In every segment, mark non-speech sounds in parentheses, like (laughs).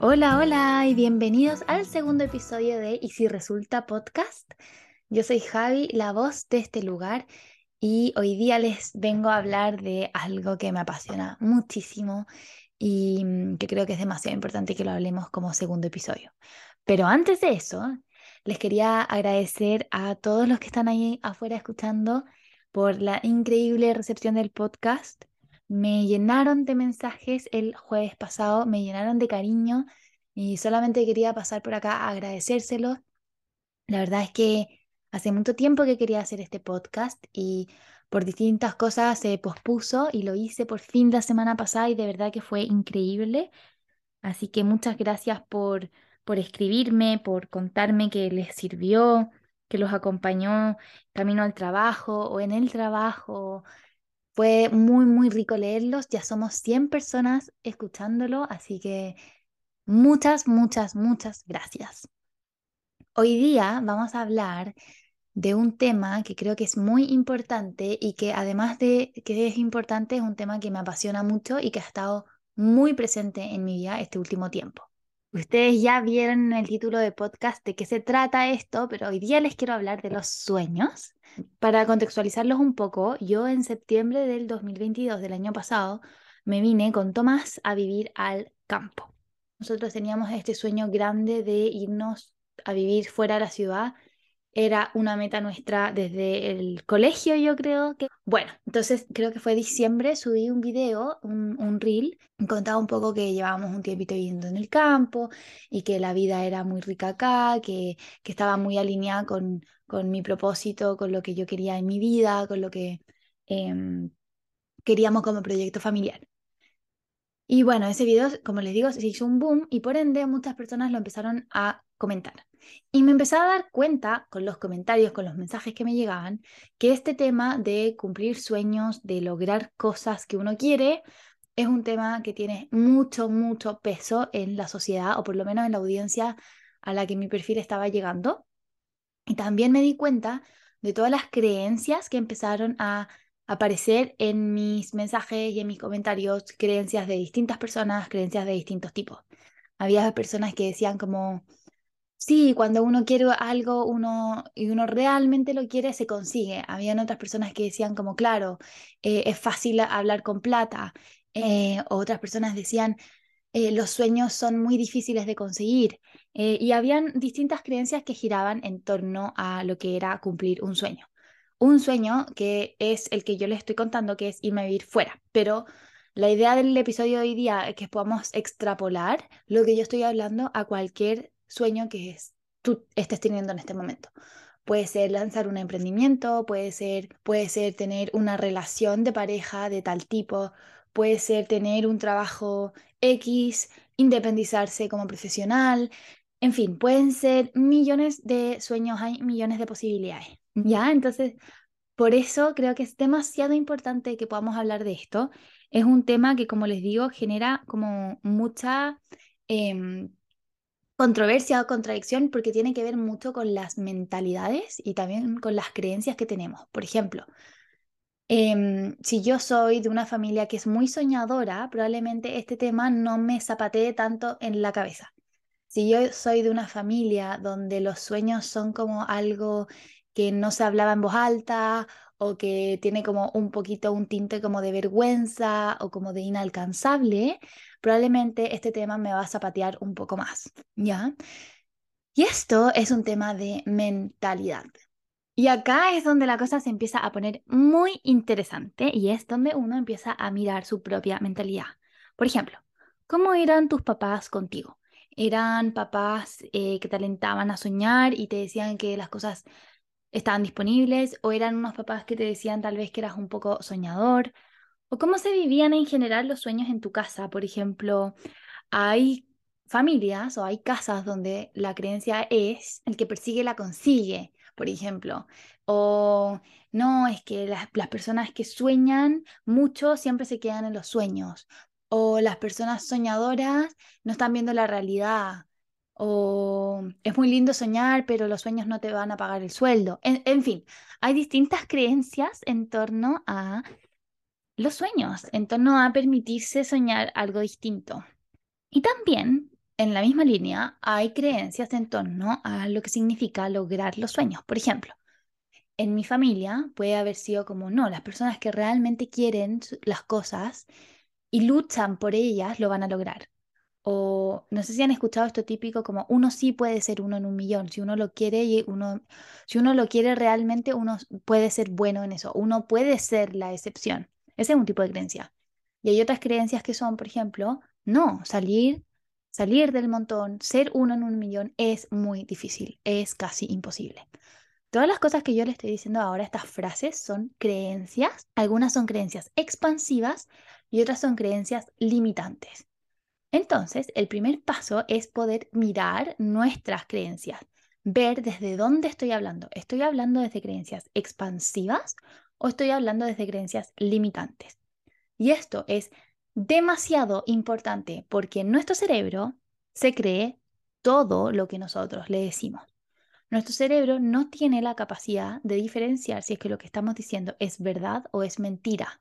Hola, hola y bienvenidos al segundo episodio de Y si resulta podcast. Yo soy Javi, la voz de este lugar, y hoy día les vengo a hablar de algo que me apasiona muchísimo y mm, que creo que es demasiado importante que lo hablemos como segundo episodio. Pero antes de eso, les quería agradecer a todos los que están ahí afuera escuchando por la increíble recepción del podcast me llenaron de mensajes el jueves pasado, me llenaron de cariño y solamente quería pasar por acá a agradecérselos. La verdad es que hace mucho tiempo que quería hacer este podcast y por distintas cosas se pospuso y lo hice por fin la semana pasada y de verdad que fue increíble. Así que muchas gracias por, por escribirme, por contarme que les sirvió, que los acompañó camino al trabajo o en el trabajo, fue muy, muy rico leerlos. Ya somos 100 personas escuchándolo, así que muchas, muchas, muchas gracias. Hoy día vamos a hablar de un tema que creo que es muy importante y que además de que es importante, es un tema que me apasiona mucho y que ha estado muy presente en mi vida este último tiempo. Ustedes ya vieron en el título de podcast de qué se trata esto, pero hoy día les quiero hablar de los sueños para contextualizarlos un poco, yo en septiembre del 2022, del año pasado, me vine con Tomás a vivir al campo. Nosotros teníamos este sueño grande de irnos a vivir fuera de la ciudad era una meta nuestra desde el colegio, yo creo que. Bueno, entonces creo que fue diciembre, subí un video, un, un reel, contaba un poco que llevábamos un tiempito viviendo en el campo y que la vida era muy rica acá, que, que estaba muy alineada con, con mi propósito, con lo que yo quería en mi vida, con lo que em, queríamos como proyecto familiar. Y bueno, ese video, como les digo, se hizo un boom y por ende muchas personas lo empezaron a comentar. Y me empecé a dar cuenta con los comentarios, con los mensajes que me llegaban, que este tema de cumplir sueños, de lograr cosas que uno quiere, es un tema que tiene mucho, mucho peso en la sociedad, o por lo menos en la audiencia a la que mi perfil estaba llegando. Y también me di cuenta de todas las creencias que empezaron a aparecer en mis mensajes y en mis comentarios, creencias de distintas personas, creencias de distintos tipos. Había personas que decían como, Sí, cuando uno quiere algo uno, y uno realmente lo quiere, se consigue. Habían otras personas que decían como, claro, eh, es fácil hablar con plata. Eh, otras personas decían, eh, los sueños son muy difíciles de conseguir. y habían distintas creencias que giraban en torno a lo que era cumplir un sueño. Un sueño que es el que yo les estoy contando, que es irme a vivir fuera. Pero la idea del episodio de hoy día es que podamos extrapolar lo que yo estoy hablando a cualquier sueño que es, tú estés teniendo en este momento. Puede ser lanzar un emprendimiento, puede ser, puede ser tener una relación de pareja de tal tipo, puede ser tener un trabajo X, independizarse como profesional, en fin, pueden ser millones de sueños, hay millones de posibilidades. ¿Ya? Entonces, por eso creo que es demasiado importante que podamos hablar de esto. Es un tema que, como les digo, genera como mucha em, controversia o contradicción porque tiene que ver mucho con las mentalidades y también con las creencias que tenemos. Por ejemplo, em, si yo soy de una familia que es muy soñadora, probablemente este tema no me zapatee tanto en la cabeza. Si yo soy de una familia donde los sueños son como algo que no se hablaba en voz alta o que tiene como un poquito un tinte como de vergüenza o como de inalcanzable, probablemente este tema me va a zapatear un poco más, ¿ya? Y esto es un tema de mentalidad. Y acá es donde la cosa se empieza a poner muy interesante y es donde uno empieza a mirar su propia mentalidad. Por ejemplo, ¿cómo eran tus papás contigo? ¿Eran papás eh, que te alentaban a soñar y te decían que las cosas estaban disponibles? ¿O eran unos papás que te decían tal vez que eras un poco soñador? ¿O cómo se vivían en general los sueños en tu casa? Por ejemplo, hay familias o hay casas donde la creencia es el que persigue la consigue, por ejemplo. O no, es que las, las personas que sueñan mucho siempre se quedan en los sueños. O las personas soñadoras no están viendo la realidad. O es muy lindo soñar, pero los sueños no te van a pagar el sueldo. en fin, hay distintas creencias en torno a los sueños, en torno a permitirse soñar algo distinto. Y también en la misma línea hay creencias en torno a lo que significa lograr los sueños. Por ejemplo, en mi familia puede haber sido como, no, las personas que realmente quieren las cosas y luchan por ellas lo van a lograr. O no sé si han escuchado esto típico como uno sí puede ser uno en un millón, si uno lo quiere y uno si uno lo quiere realmente uno puede ser bueno en eso, uno puede ser la excepción. Ese es un tipo de creencia. Y hay otras creencias que son, por ejemplo, no, salir salir del montón, ser uno en un millón es muy difícil, es casi imposible. Todas las cosas que yo le estoy diciendo ahora, estas frases son creencias, algunas son creencias expansivas y otras son creencias limitantes. Entonces, el primer paso es poder mirar nuestras creencias, ver desde dónde estoy hablando. ¿Estoy hablando desde creencias expansivas o estoy hablando desde creencias limitantes? Y esto es demasiado importante porque en nuestro cerebro se cree todo lo que nosotros le decimos. Nuestro cerebro no tiene la capacidad de diferenciar si es que lo que estamos diciendo es verdad o es mentira.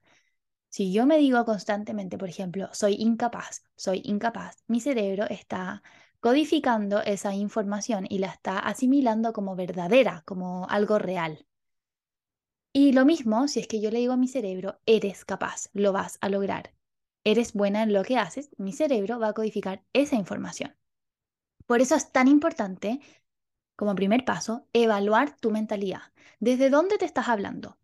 Si yo me digo constantemente, por ejemplo, soy incapaz, soy incapaz, mi cerebro está codificando esa información y la está asimilando como verdadera, como algo real. Y lo mismo si es que yo le digo a mi cerebro, eres capaz, lo vas a lograr, eres buena en lo que haces, mi cerebro va a codificar esa información. Por eso es tan importante, como primer paso, evaluar tu mentalidad. ¿Desde dónde te estás hablando?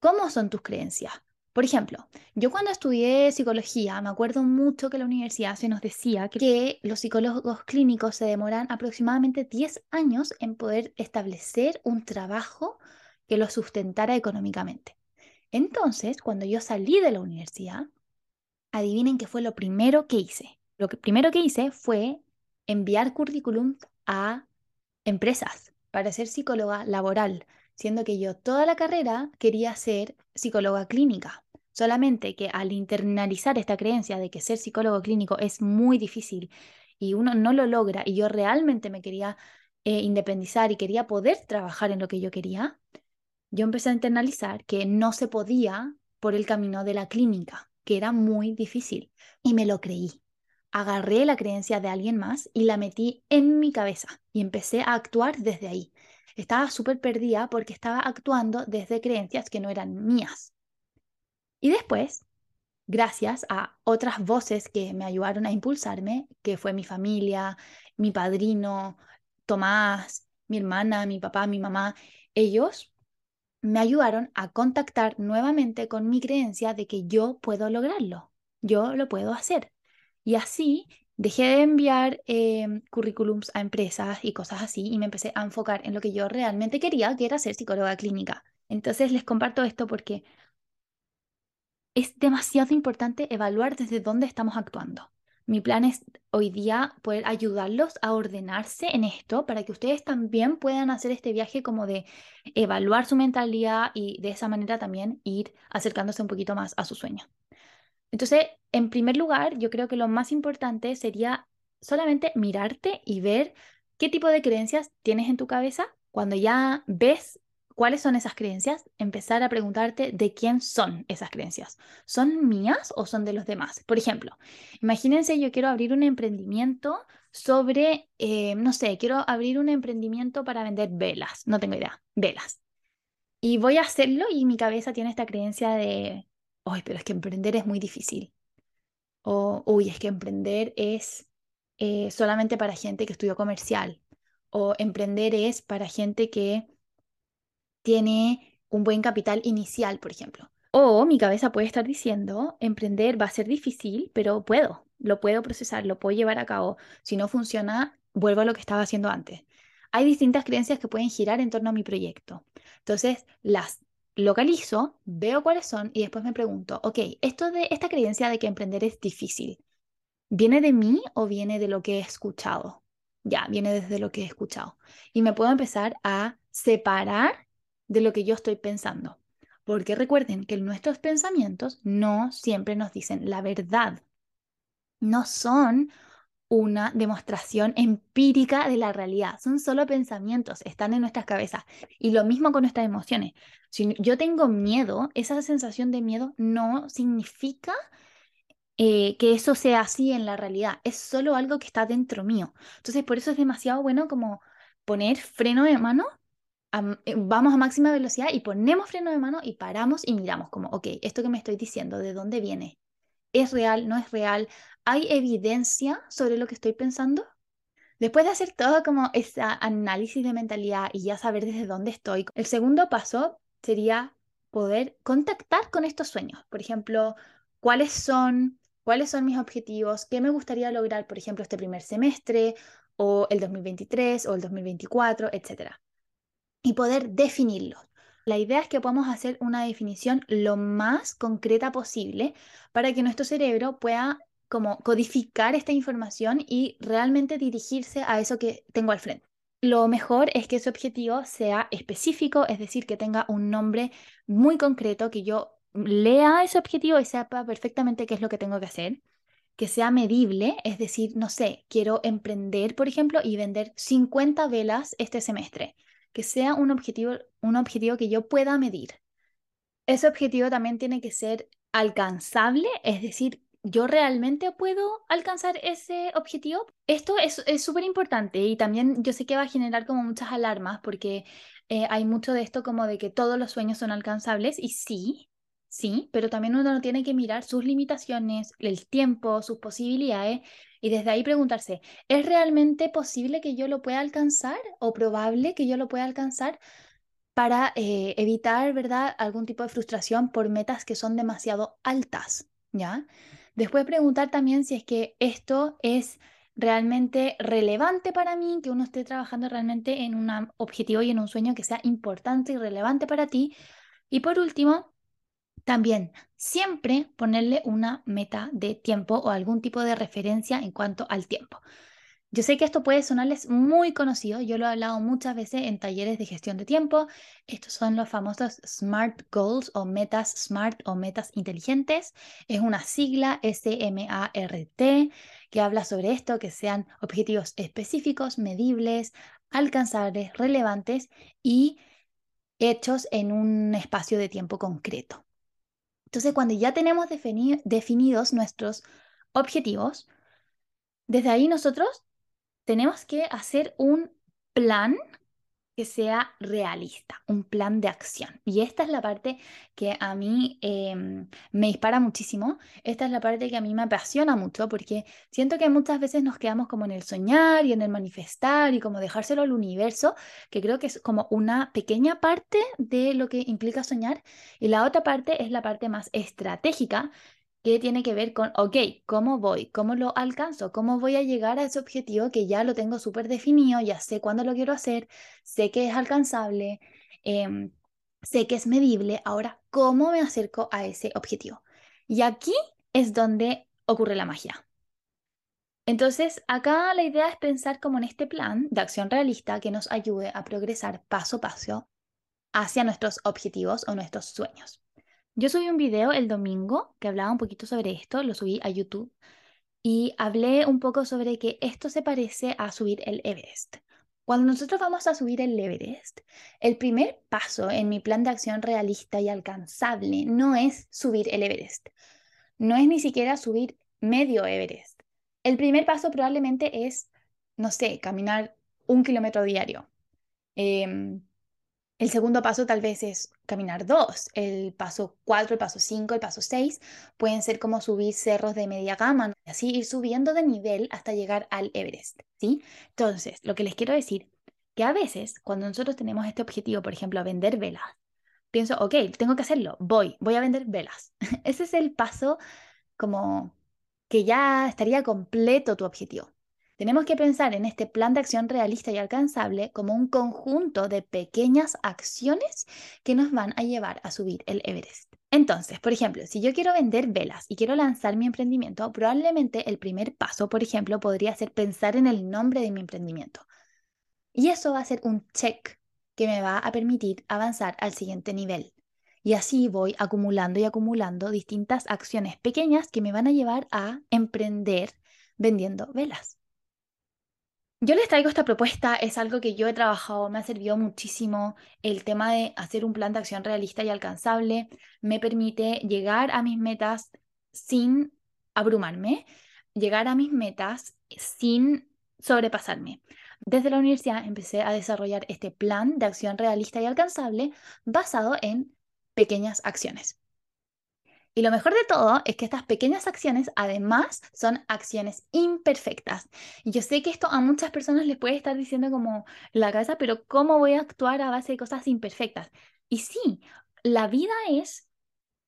¿Cómo son tus creencias? Por ejemplo, yo cuando estudié psicología, me acuerdo mucho que la universidad se nos decía que los psicólogos clínicos se demoran aproximadamente 10 años en poder establecer un trabajo que los sustentara económicamente. Entonces, cuando yo salí de la universidad, adivinen qué fue lo primero que hice. Lo primero que hice fue enviar currículum a empresas para ser psicóloga laboral, siendo que yo toda la carrera quería ser psicóloga clínica. Solamente que al internalizar esta creencia de que ser psicólogo clínico es muy difícil y uno no lo logra y yo realmente me quería eh, independizar y quería poder trabajar en lo que yo quería, yo empecé a internalizar que no se podía por el camino de la clínica, que era muy difícil y me lo creí. Agarré la creencia de alguien más y la metí en mi cabeza y empecé a actuar desde ahí. Estaba súper perdida porque estaba actuando desde creencias que no eran mías. Y después, gracias a otras voces que me ayudaron a impulsarme, que fue mi familia, mi padrino, Tomás, mi hermana, mi papá, mi mamá, ellos me ayudaron a contactar nuevamente con mi creencia de que yo puedo lograrlo, yo lo puedo hacer. Y así dejé de enviar eh, currículums a empresas y cosas así y me empecé a enfocar en lo que yo realmente quería, que era ser psicóloga clínica. Entonces les comparto esto porque es demasiado importante evaluar desde dónde estamos actuando. Mi plan es hoy día poder ayudarlos a ordenarse en esto para que ustedes también puedan hacer este viaje como de evaluar su mentalidad y de esa manera también ir acercándose un poquito más a su sueño. Entonces, en primer lugar, yo creo que lo más importante sería solamente mirarte y ver qué tipo de creencias tienes en tu cabeza. Cuando ya ves cuáles son esas creencias, empezar a preguntarte de quién son esas creencias. ¿Son mías o son de los demás? Por ejemplo, imagínense yo quiero abrir un emprendimiento sobre, eh, no sé, quiero abrir un emprendimiento para vender velas, no tengo idea, velas. Y voy a hacerlo y mi cabeza tiene esta creencia de, uy, pero es que emprender es muy difícil. O, uy, es que emprender es eh, solamente para gente que estudió comercial. O emprender es para gente que tiene un buen capital inicial, por ejemplo. O mi cabeza puede estar diciendo, emprender va a ser difícil, pero puedo, lo puedo procesar, lo puedo llevar a cabo. Si no funciona, vuelvo a lo que estaba haciendo antes. Hay distintas creencias que pueden girar en torno a mi proyecto. Entonces, las localizo, veo cuáles son y después me pregunto, ok, esto de esta creencia de que emprender es difícil, ¿viene de mí o viene de lo que he escuchado? Ya, viene desde lo que he escuchado. Y me puedo empezar a separar de lo que yo estoy pensando. Porque recuerden que nuestros pensamientos no siempre nos dicen la verdad. No son una demostración empírica de la realidad. Son solo pensamientos, están en nuestras cabezas. Y lo mismo con nuestras emociones. Si yo tengo miedo, esa sensación de miedo no significa eh, que eso sea así en la realidad, es solo algo que está dentro mío. Entonces, por eso es demasiado bueno como poner freno de mano, eh, vamos a máxima velocidad y ponemos freno de mano y paramos y miramos como, ok, esto que me estoy diciendo, ¿de dónde viene? ¿Es real? ¿No es real? ¿Hay evidencia sobre lo que estoy pensando? Después de hacer todo como ese análisis de mentalidad y ya saber desde dónde estoy, el segundo paso sería poder contactar con estos sueños. Por ejemplo, cuáles son, cuáles son mis objetivos, qué me gustaría lograr, por ejemplo, este primer semestre o el 2023 o el 2024, etc. Y poder definirlos. La idea es que podamos hacer una definición lo más concreta posible para que nuestro cerebro pueda como codificar esta información y realmente dirigirse a eso que tengo al frente. Lo mejor es que ese objetivo sea específico, es decir, que tenga un nombre muy concreto, que yo lea ese objetivo y sepa perfectamente qué es lo que tengo que hacer, que sea medible, es decir, no sé, quiero emprender, por ejemplo, y vender 50 velas este semestre, que sea un objetivo, un objetivo que yo pueda medir. Ese objetivo también tiene que ser alcanzable, es decir, ¿yo realmente puedo alcanzar ese objetivo? Esto es súper importante y también yo sé que va a generar como muchas alarmas porque eh, hay mucho de esto como de que todos los sueños son alcanzables y sí, sí, pero también uno tiene que mirar sus limitaciones, el tiempo, sus posibilidades y desde ahí preguntarse, ¿es realmente posible que yo lo pueda alcanzar o probable que yo lo pueda alcanzar? para eh, evitar, ¿verdad?, algún tipo de frustración por metas que son demasiado altas, ¿ya? Después preguntar también si es que esto es realmente relevante para mí, que uno esté trabajando realmente en un objetivo y en un sueño que sea importante y relevante para ti. Y por último, también, siempre ponerle una meta de tiempo o algún tipo de referencia en cuanto al tiempo. Yo sé que esto puede sonarles muy conocido, yo lo he hablado muchas veces en talleres de gestión de tiempo. Estos son los famosos SMART Goals o metas SMART o metas inteligentes. Es una sigla S-M-A-R-T que habla sobre esto, que sean objetivos específicos, medibles, alcanzables, relevantes y hechos en un espacio de tiempo concreto. Entonces, cuando ya tenemos definidos nuestros objetivos, desde ahí nosotros tenemos que hacer un plan que sea realista, un plan de acción. Y esta es la parte que a mí em, me dispara muchísimo, esta es la parte que a mí me apasiona mucho, porque siento que muchas veces nos quedamos como en el soñar y en el manifestar y como dejárselo al universo, que creo que es como una pequeña parte de lo que implica soñar, y la otra parte es la parte más estratégica, que tiene que ver con, ok, ¿cómo voy? ¿Cómo lo alcanzo? ¿Cómo voy a llegar a ese objetivo que ya lo tengo súper definido? Ya sé cuándo lo quiero hacer, sé que es alcanzable, em, sé que es medible. Ahora, ¿cómo me acerco a ese objetivo? Y aquí es donde ocurre la magia. Entonces, acá la idea es pensar como en este plan de acción realista que nos ayude a progresar paso a paso hacia nuestros objetivos o nuestros sueños. Yo subí un video el domingo que hablaba un poquito sobre esto, lo subí a YouTube y hablé un poco sobre que esto se parece a subir el Everest. Cuando nosotros vamos a subir el Everest, el primer paso en mi plan de acción realista y alcanzable no es subir el Everest, no es ni siquiera subir medio Everest. El primer paso probablemente es, no sé, caminar un kilómetro diario. Em, el segundo paso tal vez es caminar dos. El paso cuatro, el paso cinco, el paso seis pueden ser como subir cerros de media gama, así ir subiendo de nivel hasta llegar al Everest, ¿sí? Entonces, lo que les quiero decir, que a veces cuando nosotros tenemos este objetivo, por ejemplo, vender velas, pienso, ok, tengo que hacerlo, voy, voy a vender velas. (laughs) Ese es el paso como que ya estaría completo tu objetivo. Tenemos que pensar en este plan de acción realista y alcanzable como un conjunto de pequeñas acciones que nos van a llevar a subir el Everest. Entonces, por ejemplo, si yo quiero vender velas y quiero lanzar mi emprendimiento, probablemente el primer paso, por ejemplo, podría ser pensar en el nombre de mi emprendimiento. Y eso va a ser un check que me va a permitir avanzar al siguiente nivel. Y así voy acumulando y acumulando distintas acciones pequeñas que me van a llevar a emprender vendiendo velas. Yo les traigo esta propuesta, es algo que yo he trabajado, me ha servido muchísimo. El tema de hacer un plan de acción realista y alcanzable me permite llegar a mis metas sin abrumarme, llegar a mis metas sin sobrepasarme. Desde la universidad empecé a desarrollar este plan de acción realista y alcanzable basado en pequeñas acciones. Y lo mejor de todo es que estas pequeñas acciones además son acciones imperfectas. Y yo sé que esto a muchas personas les puede estar diciendo como la cabeza, pero ¿cómo voy a actuar a base de cosas imperfectas? Y sí, la vida es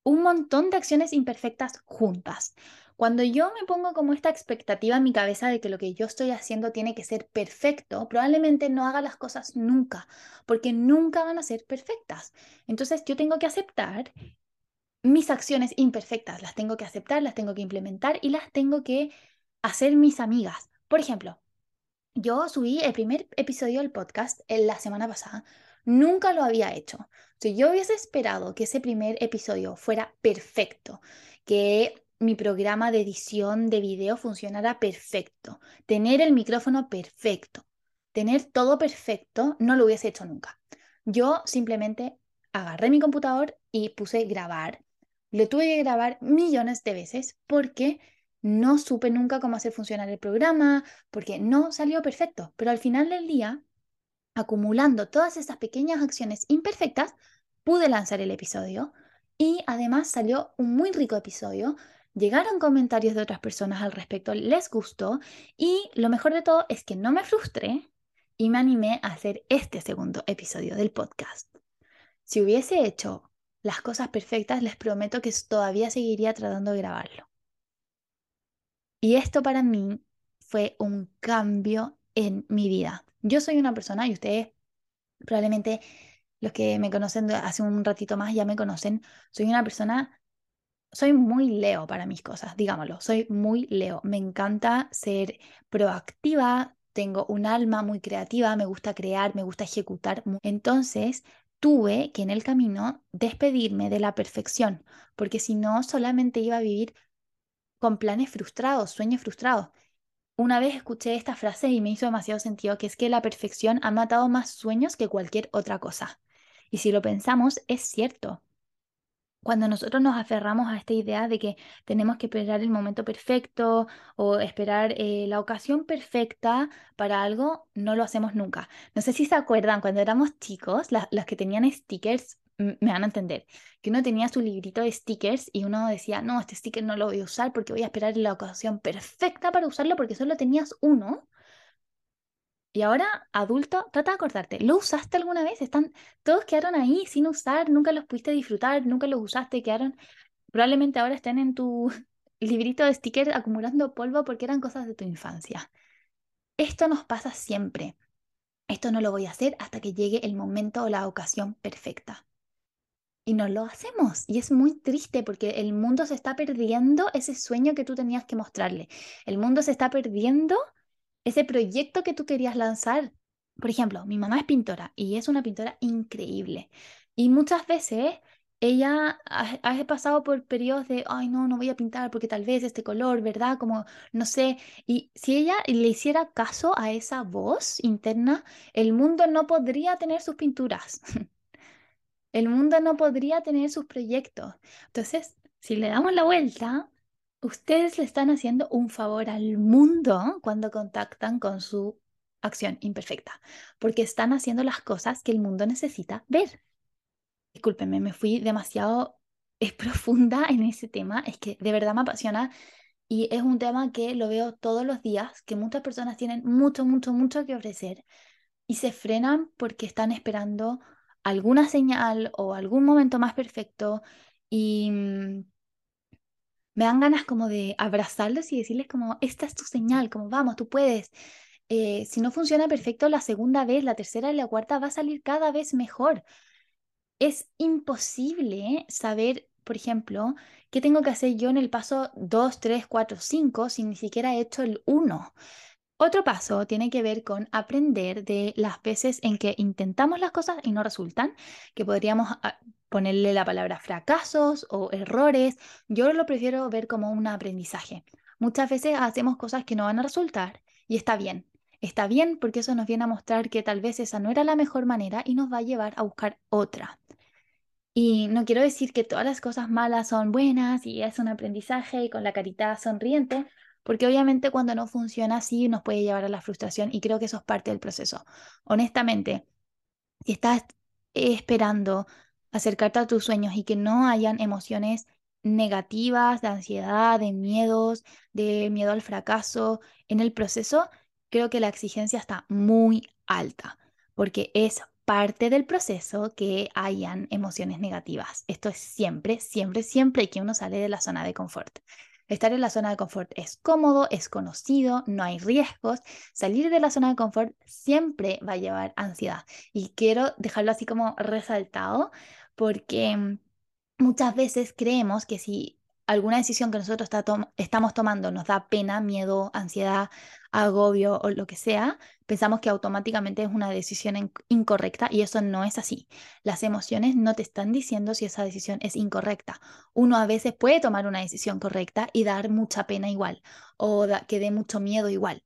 un montón de acciones imperfectas juntas. Cuando yo me pongo como esta expectativa en mi cabeza de que lo que yo estoy haciendo tiene que ser perfecto, probablemente no haga las cosas nunca, porque nunca van a ser perfectas. Entonces yo tengo que aceptar mis acciones imperfectas, las tengo que aceptar, las tengo que implementar y las tengo que hacer mis amigas. Por ejemplo, yo subí el primer episodio del podcast en la semana pasada. Nunca lo había hecho. Si yo hubiese esperado que ese primer episodio fuera perfecto, que mi programa de edición de video funcionara perfecto, tener el micrófono perfecto, tener todo perfecto, no lo hubiese hecho nunca. Yo simplemente agarré mi computador y puse grabar. Lo tuve que grabar millones de veces porque no supe nunca cómo hacer funcionar el programa, porque no salió perfecto. Pero al final del día, acumulando todas esas pequeñas acciones imperfectas, pude lanzar el episodio y además salió un muy rico episodio llegaron comentarios de otras personas al respecto, les gustó y lo mejor de todo es que no me frustré y me animé a hacer este segundo episodio del podcast. Si hubiese hecho las cosas perfectas, les prometo que todavía seguiría tratando de grabarlo. Y esto para mí fue un cambio en mi vida. Yo soy una persona, y ustedes probablemente los que me conocen hace un ratito más ya me conocen, soy una persona soy muy Leo para mis cosas, digámoslo, soy muy Leo. Me encanta ser proactiva, tengo un alma muy creativa, me gusta crear, me gusta ejecutar. Entonces, tuve que en el camino despedirme de la perfección, porque si no, solamente iba a vivir con planes frustrados, sueños frustrados. Una vez escuché esta frase y me hizo demasiado sentido, que es que la perfección ha matado más sueños que cualquier otra cosa. Y si lo pensamos, es cierto cuando nosotros nos aferramos a esta idea de que tenemos que esperar el momento perfecto o esperar eh, la ocasión perfecta para algo, no lo hacemos nunca. No sé si se acuerdan, cuando éramos chicos, las que tenían stickers me van a entender, que uno tenía su librito de stickers y uno decía, no, este sticker no lo voy a usar porque voy a esperar la ocasión perfecta para usarlo porque solo tenías uno y ahora, adulto, trata de acordarte, ¿lo usaste alguna vez? Están, todos quedaron ahí sin usar, nunca los pudiste disfrutar, nunca los usaste, quedaron, probablemente ahora estén en tu (laughs) librito de stickers acumulando polvo porque eran cosas de tu infancia. Esto nos pasa siempre. Esto no lo voy a hacer hasta que llegue el momento o la ocasión perfecta. Y no lo hacemos. Y es muy triste porque el mundo se está perdiendo ese sueño que tú tenías que mostrarle. El mundo se está perdiendo ese proyecto que tú querías lanzar. Por ejemplo, mi mamá es pintora y es una pintora increíble. Y muchas veces ella ha, pasado por periodos de, ay, no, no voy a pintar porque tal vez este color, ¿verdad? Como, no sé. Y si ella le hiciera caso a esa voz interna, el mundo no podría tener sus pinturas. (laughs) El mundo no podría tener sus proyectos. Entonces, si le damos la vuelta, Ustedes le están haciendo un favor al mundo cuando contactan con su acción imperfecta, porque están haciendo las cosas que el mundo necesita ver. Discúlpenme, me fui demasiado (laughs) profunda en ese tema, es que de verdad me apasiona y es un tema que lo veo todos los días, que muchas personas tienen mucho, mucho, mucho que ofrecer y se frenan porque están esperando alguna señal o algún momento más perfecto y mm, me dan ganas como de abrazarlos y decirles como, esta es tu señal, como vamos, tú puedes. Eh, si no funciona perfecto la segunda vez, la tercera y la cuarta va a salir cada vez mejor. Es imposible saber, por ejemplo, qué tengo que hacer yo en el paso 2, 3, 4, 5 si ni siquiera he hecho el 1. Otro paso tiene que ver con aprender de las veces en que intentamos las cosas y no resultan, que podríamos ah, ponerle la palabra fracasos o errores. Yo lo prefiero ver como un aprendizaje. Muchas veces hacemos cosas que no van a resultar y está bien. Está bien porque eso nos viene a mostrar que tal vez esa no era la mejor manera y nos va a llevar a buscar otra. Y no quiero decir que todas las cosas malas son buenas y es un aprendizaje y con la carita sonriente, porque obviamente cuando no funciona así nos puede llevar a la frustración y creo que eso es parte del proceso. Honestamente, si estás esperando acercarte a tus sueños y que no hayan emociones negativas, de ansiedad, de miedos, de miedo al fracaso en el proceso, creo que la exigencia está muy alta, porque es parte del proceso que hayan emociones negativas. Esto es siempre, siempre, siempre que uno sale de la zona de confort. Estar en la zona de confort es cómodo, es conocido, no hay riesgos. Salir de la zona de confort siempre va a llevar ansiedad. Y quiero dejarlo así como resaltado porque mm, muchas veces creemos que si alguna decisión que nosotros estamos tomando nos da pena, miedo, ansiedad, agobio o lo que sea, pensamos que automáticamente es una decisión incorrecta y eso no es así. Las emociones no te están diciendo si esa decisión es incorrecta. Uno a veces puede tomar una decisión correcta y dar mucha pena igual o que dé mucho miedo igual.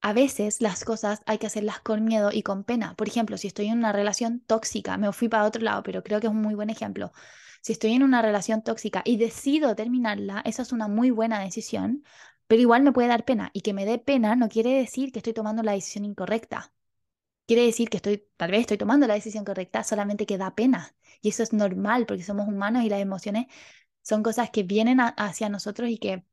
A veces las cosas hay que hacerlas con miedo y con pena. Por ejemplo, si estoy en una relación tóxica, me fui para otro lado, pero creo que es un muy buen ejemplo. Si estoy en una relación tóxica y decido terminarla, esa es una muy buena decisión, pero igual me puede dar pena. Y que me dé pena no quiere decir que estoy tomando la decisión incorrecta. Quiere decir que estoy, tal vez estoy tomando la decisión correcta, solamente que da pena. Y eso es normal porque somos humanos y las emociones son cosas que vienen hacia nosotros y que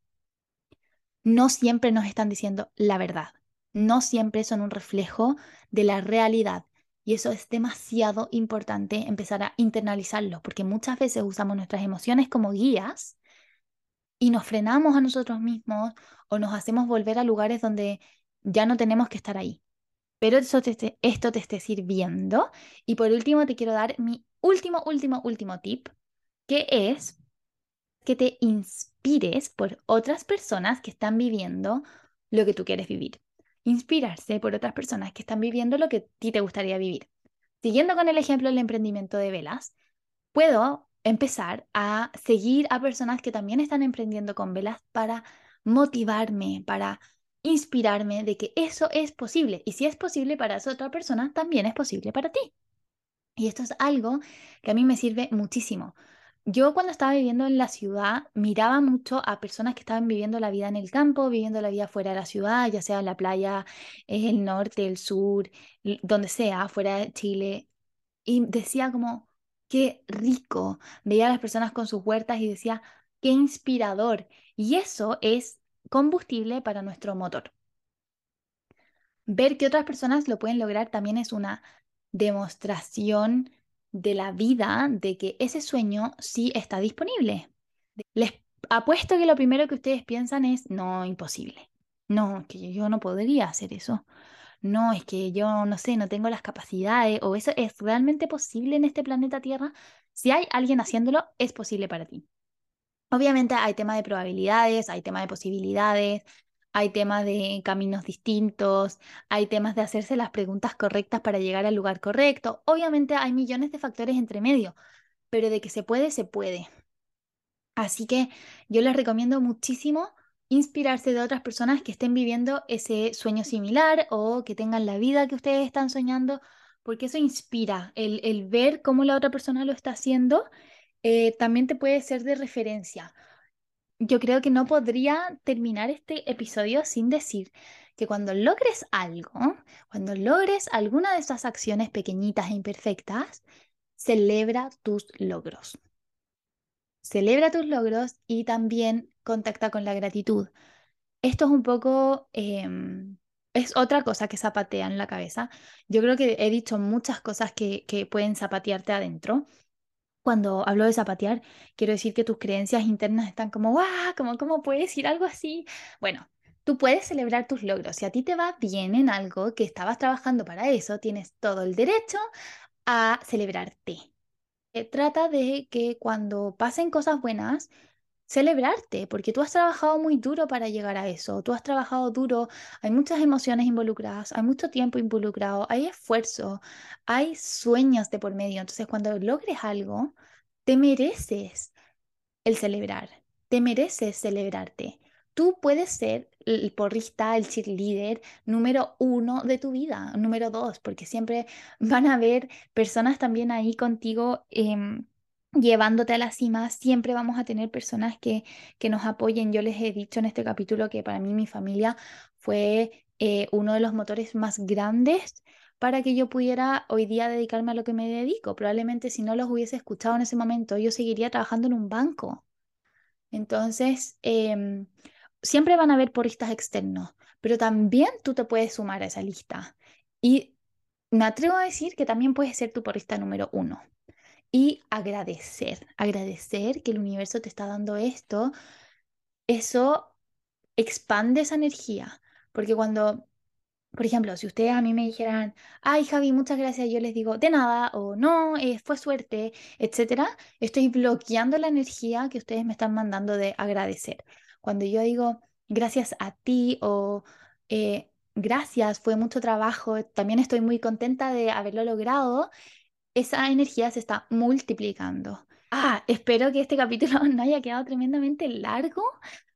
no siempre nos están diciendo la verdad. No siempre son un reflejo de la realidad. Y eso es demasiado importante empezar a internalizarlo, porque muchas veces usamos nuestras emociones como guías y nos frenamos a nosotros mismos o nos hacemos volver a lugares donde ya no tenemos que estar ahí. Pero eso esto te esté sirviendo. Y por último, te quiero dar mi último, último, último tip, que es que te inspires por otras personas que están viviendo lo que tú quieres vivir inspirarse por otras personas que están viviendo lo que a ti te gustaría vivir. Siguiendo con el ejemplo del emprendimiento de velas, puedo empezar a seguir a personas que también están emprendiendo con velas para motivarme, para inspirarme de que eso es posible. Y si es posible para esa otra persona, también es posible para ti. Y esto es algo que a mí me sirve muchísimo. Yo cuando estaba viviendo en la ciudad miraba mucho a personas que estaban viviendo la vida en el campo, viviendo la vida fuera de la ciudad, ya sea en la playa, el norte, el sur, donde sea, fuera de Chile. Y decía como, qué rico. Veía a las personas con sus huertas y decía, qué inspirador. Y eso es combustible para nuestro motor. Ver que otras personas lo pueden lograr también es una demostración de la vida de que ese sueño sí está disponible. Les apuesto que lo primero que ustedes piensan es, no, imposible. No, es que yo no podría hacer eso. No, es que yo no sé, no tengo las capacidades o eso es realmente posible en este planeta Tierra. Si hay alguien haciéndolo, es posible para ti. Obviamente hay tema de probabilidades, hay tema de posibilidades, hay temas de caminos distintos, hay temas de hacerse las preguntas correctas para llegar al lugar correcto. Obviamente hay millones de factores entre medio, pero de que se puede, se puede. Así que yo les recomiendo muchísimo inspirarse de otras personas que estén viviendo ese sueño similar o que tengan la vida que ustedes están soñando, porque eso inspira, el, ver cómo la otra persona lo está haciendo, eh, también te puede ser de referencia yo creo que no podría terminar este episodio sin decir que cuando logres algo, cuando logres alguna de esas acciones pequeñitas e imperfectas, celebra tus logros. Celebra tus logros y también contacta con la gratitud. Esto es un poco, em, es otra cosa que zapatea en la cabeza. Yo creo que he dicho muchas cosas que, que pueden zapatearte adentro cuando hablo de zapatear, quiero decir que tus creencias internas están como, ¡guau! Como, ¿Cómo puedes decir algo así? Bueno, tú puedes celebrar tus logros. Si a ti te va bien en algo que estabas trabajando para eso, tienes todo el derecho a celebrarte. Trata de que cuando pasen cosas buenas, celebrarte, porque tú has trabajado muy duro para llegar a eso, tú has trabajado duro, hay muchas emociones involucradas, hay mucho tiempo involucrado, hay esfuerzo, hay sueños de por medio. Entonces, cuando logres algo, te mereces el celebrar, te mereces celebrarte, tú puedes ser el porrista, el cheerleader número uno de tu vida, número dos, porque siempre (laughs) van a haber personas también ahí contigo. Em, llevándote a la cima, siempre vamos a tener personas que, que nos apoyen. Yo les he dicho en este capítulo que para mí mi familia fue eh, uno de los motores más grandes para que yo pudiera hoy día dedicarme a lo que me dedico. Probablemente si no los hubiese escuchado en ese momento, yo seguiría trabajando en un banco. Entonces, em, siempre van a haber porristas externos, pero también tú te puedes sumar a esa lista. Y me atrevo a decir que también puedes ser tu porrista número uno y agradecer, agradecer que el universo te está dando esto, eso expande esa energía, porque cuando, por ejemplo, si ustedes a mí me dijeran, ay Javi, muchas gracias, yo les digo, de nada, o no, eh, fue suerte, etcétera, estoy bloqueando la energía que ustedes me están mandando de agradecer. Cuando yo digo, gracias a ti o... Eh, gracias, fue mucho trabajo, también estoy muy contenta de haberlo logrado esa energía se está multiplicando. Ah, (laughs) espero que este capítulo (laughs) no haya quedado tremendamente largo,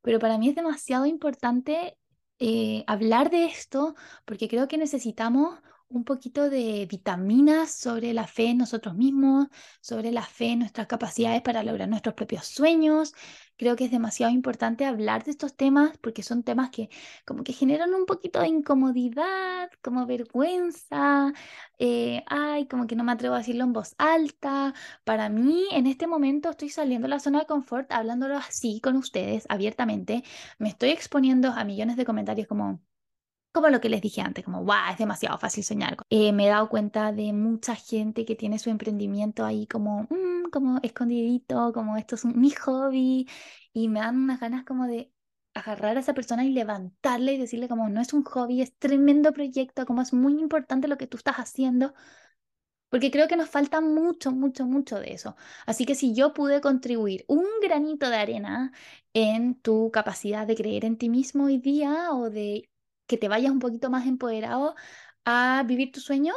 pero para mí es demasiado importante eh, hablar de esto porque creo que necesitamos un poquito de vitaminas sobre la fe en nosotros mismos, sobre la fe en nuestras capacidades para lograr nuestros propios sueños, creo que es demasiado importante hablar de estos temas porque son temas que como que generan un poquito de incomodidad, como vergüenza, eh, ay, como que no me atrevo a decirlo en voz alta. Para mí, en este momento estoy saliendo de la zona de confort, hablándolo así con ustedes abiertamente. Me estoy exponiendo a millones de comentarios como como lo que les dije antes, como, wow, es demasiado fácil soñar. Eh, me he dado cuenta de mucha gente que tiene su emprendimiento ahí como, mm, como escondidito, como esto es mi hobby, y me dan unas ganas como de agarrar a esa persona y levantarle y decirle como, no es un hobby, es tremendo proyecto, como es muy importante lo que tú estás haciendo, porque creo que nos falta mucho, mucho, mucho de eso. Así que si yo pude contribuir un granito de arena en tu capacidad de creer en ti mismo hoy día o de que te vayas un poquito más empoderado a vivir tu sueño,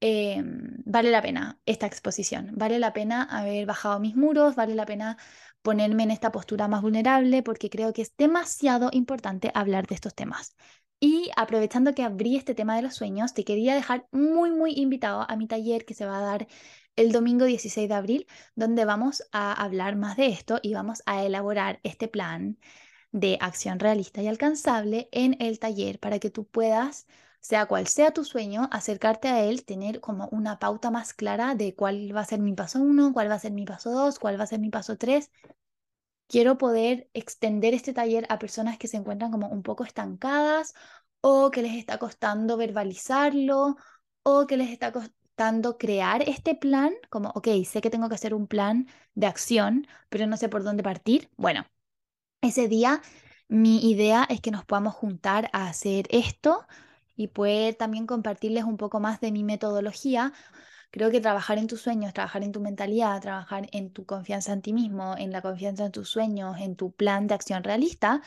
em, vale la pena esta exposición, vale la pena haber bajado mis muros, vale la pena ponerme en esta postura más vulnerable porque creo que es demasiado importante hablar de estos temas. Y aprovechando que abrí este tema de los sueños, te quería dejar muy, muy invitado a mi taller que se va a dar el domingo 16 de abril, donde vamos a hablar más de esto y vamos a elaborar este plan de acción realista y alcanzable en el taller para que tú puedas, sea cual sea tu sueño, acercarte a él, tener como una pauta más clara de cuál va a ser mi paso 1, cuál va a ser mi paso 2, cuál va a ser mi paso 3. Quiero poder extender este taller a personas que se encuentran como un poco estancadas o que les está costando verbalizarlo o que les está costando crear este plan, como, ok, sé que tengo que hacer un plan de acción, pero no sé por dónde partir. Bueno, ese día mi idea es que nos podamos juntar a hacer esto y poder también compartirles un poco más de mi metodología. Creo que trabajar en tus sueños, trabajar en tu mentalidad, trabajar en tu confianza en ti mismo, en la confianza en tus sueños, en tu plan de acción realista,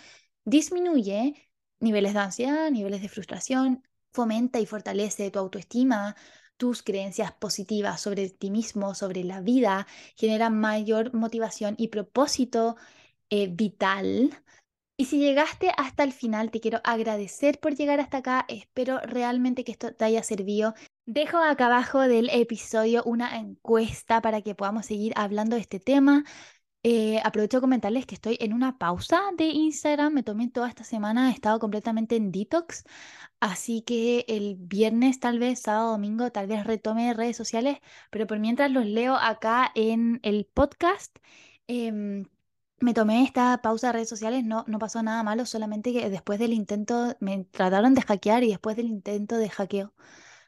disminuye niveles de ansiedad, niveles de frustración, fomenta y fortalece tu autoestima, tus creencias positivas sobre ti mismo, sobre la vida, genera mayor motivación y propósito eh, vital. Y si llegaste hasta el final, te quiero agradecer por llegar hasta acá. Espero realmente que esto te haya servido. Dejo acá abajo del episodio una encuesta para que podamos seguir hablando de este tema. Eh, aprovecho de comentarles que estoy en una pausa de Instagram. Me tomé toda esta semana, he estado completamente en detox. Así que el viernes, tal vez, sábado, domingo, tal vez retome redes sociales. Pero por mientras los leo acá en el podcast. Em, me tomé esta pausa de redes sociales, no, no pasó nada malo, solamente que después del intento, me trataron de hackear y después del intento de hackeo,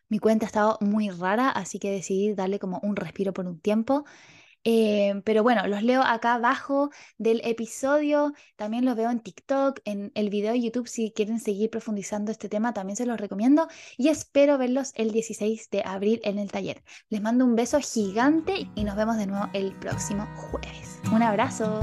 mi cuenta ha estado muy rara, así que decidí darle como un respiro por un tiempo. Eh, pero bueno, los leo acá abajo del episodio, también los veo en TikTok, en el video de YouTube, si quieren seguir profundizando este tema, también se los recomiendo y espero verlos el 16 de abril en el taller. Les mando un beso gigante y nos vemos de nuevo el próximo jueves. Un abrazo.